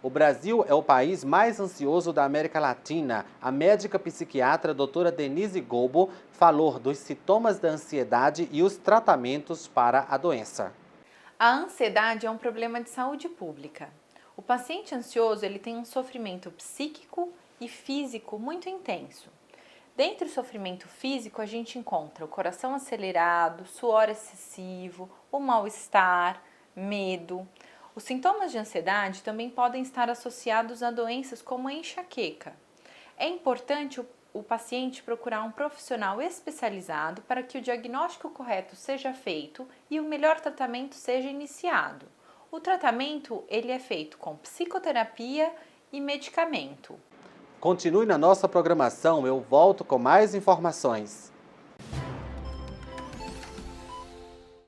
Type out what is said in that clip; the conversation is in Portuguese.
O Brasil é o país mais ansioso da América Latina. A médica psiquiatra doutora Denise Gobo falou dos sintomas da ansiedade e os tratamentos para a doença. A ansiedade é um problema de saúde pública. O paciente ansioso ele tem um sofrimento psíquico e físico muito intenso. Dentre o sofrimento físico, a gente encontra o coração acelerado, suor excessivo, o mal-estar, medo. Os sintomas de ansiedade também podem estar associados a doenças como a enxaqueca. É importante o, o paciente procurar um profissional especializado para que o diagnóstico correto seja feito e o melhor tratamento seja iniciado. O tratamento ele é feito com psicoterapia e medicamento. Continue na nossa programação, eu volto com mais informações.